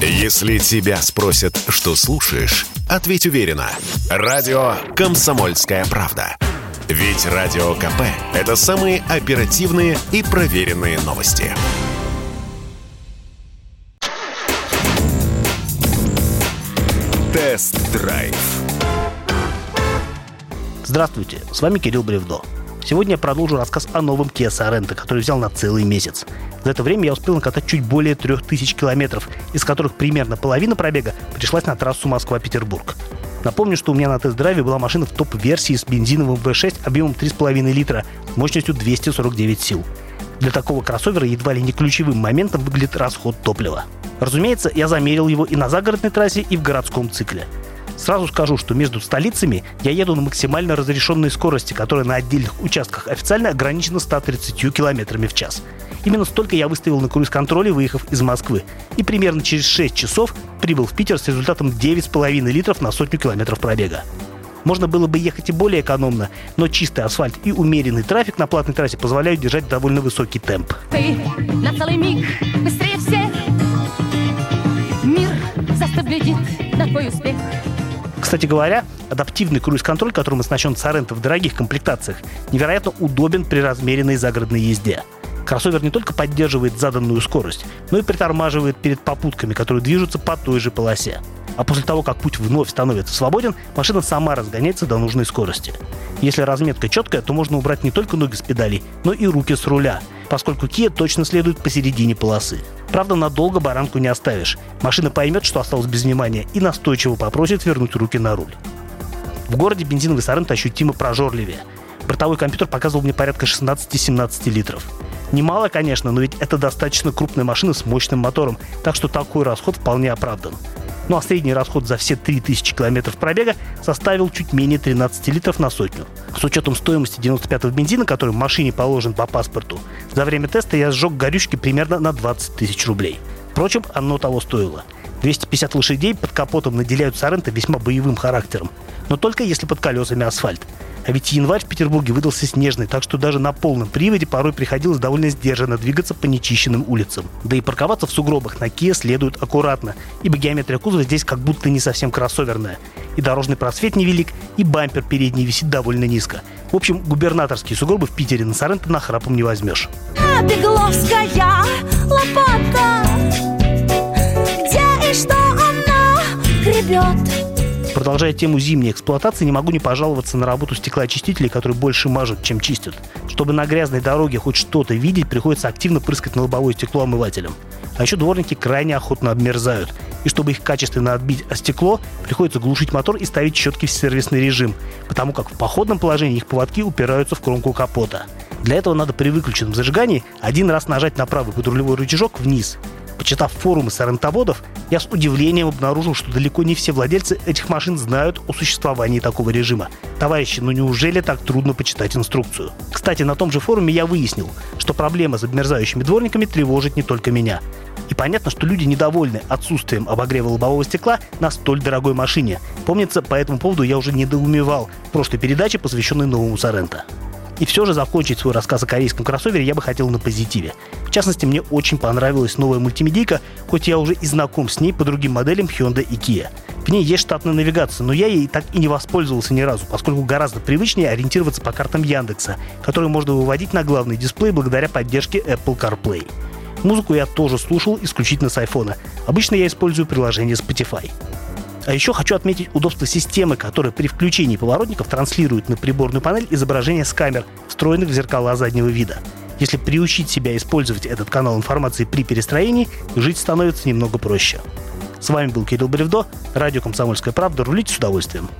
Если тебя спросят, что слушаешь, ответь уверенно. Радио «Комсомольская правда». Ведь Радио КП – это самые оперативные и проверенные новости. Тест-драйв. Здравствуйте, с вами Кирилл Бревдо. Сегодня я продолжу рассказ о новом Kia Sorento, который взял на целый месяц. За это время я успел накатать чуть более 3000 километров, из которых примерно половина пробега пришлась на трассу Москва-Петербург. Напомню, что у меня на тест-драйве была машина в топ-версии с бензиновым V6 объемом 3,5 литра, мощностью 249 сил. Для такого кроссовера едва ли не ключевым моментом выглядит расход топлива. Разумеется, я замерил его и на загородной трассе, и в городском цикле. Сразу скажу, что между столицами я еду на максимально разрешенной скорости, которая на отдельных участках официально ограничена 130 км в час. Именно столько я выставил на круиз-контроле, выехав из Москвы. И примерно через 6 часов прибыл в Питер с результатом 9,5 литров на сотню километров пробега. Можно было бы ехать и более экономно, но чистый асфальт и умеренный трафик на платной трассе позволяют держать довольно высокий темп. Ты на целый миг быстрее всех Мир застыв глядит на твой успех кстати говоря, адаптивный круиз-контроль, которым оснащен Соренто в дорогих комплектациях, невероятно удобен при размеренной загородной езде. Кроссовер не только поддерживает заданную скорость, но и притормаживает перед попутками, которые движутся по той же полосе. А после того, как путь вновь становится свободен, машина сама разгоняется до нужной скорости. Если разметка четкая, то можно убрать не только ноги с педалей, но и руки с руля, поскольку Kia точно следует посередине полосы. Правда, надолго баранку не оставишь. Машина поймет, что осталось без внимания, и настойчиво попросит вернуть руки на руль. В городе бензиновый Соренто ощутимо прожорливее. Бортовой компьютер показывал мне порядка 16-17 литров. Немало, конечно, но ведь это достаточно крупная машина с мощным мотором, так что такой расход вполне оправдан. Ну а средний расход за все 3000 километров пробега составил чуть менее 13 литров на сотню. С учетом стоимости 95-го бензина, который в машине положен по паспорту, за время теста я сжег горючки примерно на 20 тысяч рублей. Впрочем, оно того стоило. 250 лошадей под капотом наделяют Соренто весьма боевым характером. Но только если под колесами асфальт. А ведь январь в Петербурге выдался снежный, так что даже на полном приводе порой приходилось довольно сдержанно двигаться по нечищенным улицам. Да и парковаться в сугробах на Kia следует аккуратно, ибо геометрия кузова здесь как будто не совсем кроссоверная. И дорожный просвет невелик, и бампер передний висит довольно низко. В общем, губернаторские сугробы в Питере на Соренто нахрапом не возьмешь. А лопата что она гребет Продолжая тему зимней эксплуатации, не могу не пожаловаться на работу стеклоочистителей, которые больше мажут, чем чистят. Чтобы на грязной дороге хоть что-то видеть, приходится активно прыскать на лобовое стекло омывателем. А еще дворники крайне охотно обмерзают. И чтобы их качественно отбить о стекло, приходится глушить мотор и ставить щетки в сервисный режим, потому как в походном положении их поводки упираются в кромку капота. Для этого надо при выключенном зажигании один раз нажать на правый подрулевой рычажок вниз, Почитав форумы сарантоводов, я с удивлением обнаружил, что далеко не все владельцы этих машин знают о существовании такого режима. Товарищи, ну неужели так трудно почитать инструкцию? Кстати, на том же форуме я выяснил, что проблема с обмерзающими дворниками тревожит не только меня. И понятно, что люди недовольны отсутствием обогрева лобового стекла на столь дорогой машине. Помнится, по этому поводу я уже недоумевал в прошлой передаче, посвященной новому Соренто. И все же закончить свой рассказ о корейском кроссовере я бы хотел на позитиве. В частности, мне очень понравилась новая мультимедийка, хоть я уже и знаком с ней по другим моделям Hyundai и Kia. В ней есть штатная навигация, но я ей так и не воспользовался ни разу, поскольку гораздо привычнее ориентироваться по картам Яндекса, которые можно выводить на главный дисплей благодаря поддержке Apple CarPlay. Музыку я тоже слушал исключительно с iPhone. Обычно я использую приложение Spotify. А еще хочу отметить удобство системы, которая при включении поворотников транслирует на приборную панель изображение с камер, встроенных в зеркала заднего вида. Если приучить себя использовать этот канал информации при перестроении, жить становится немного проще. С вами был Кирилл Бревдо, радио «Комсомольская правда». Рулите с удовольствием.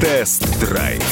Тест-драйв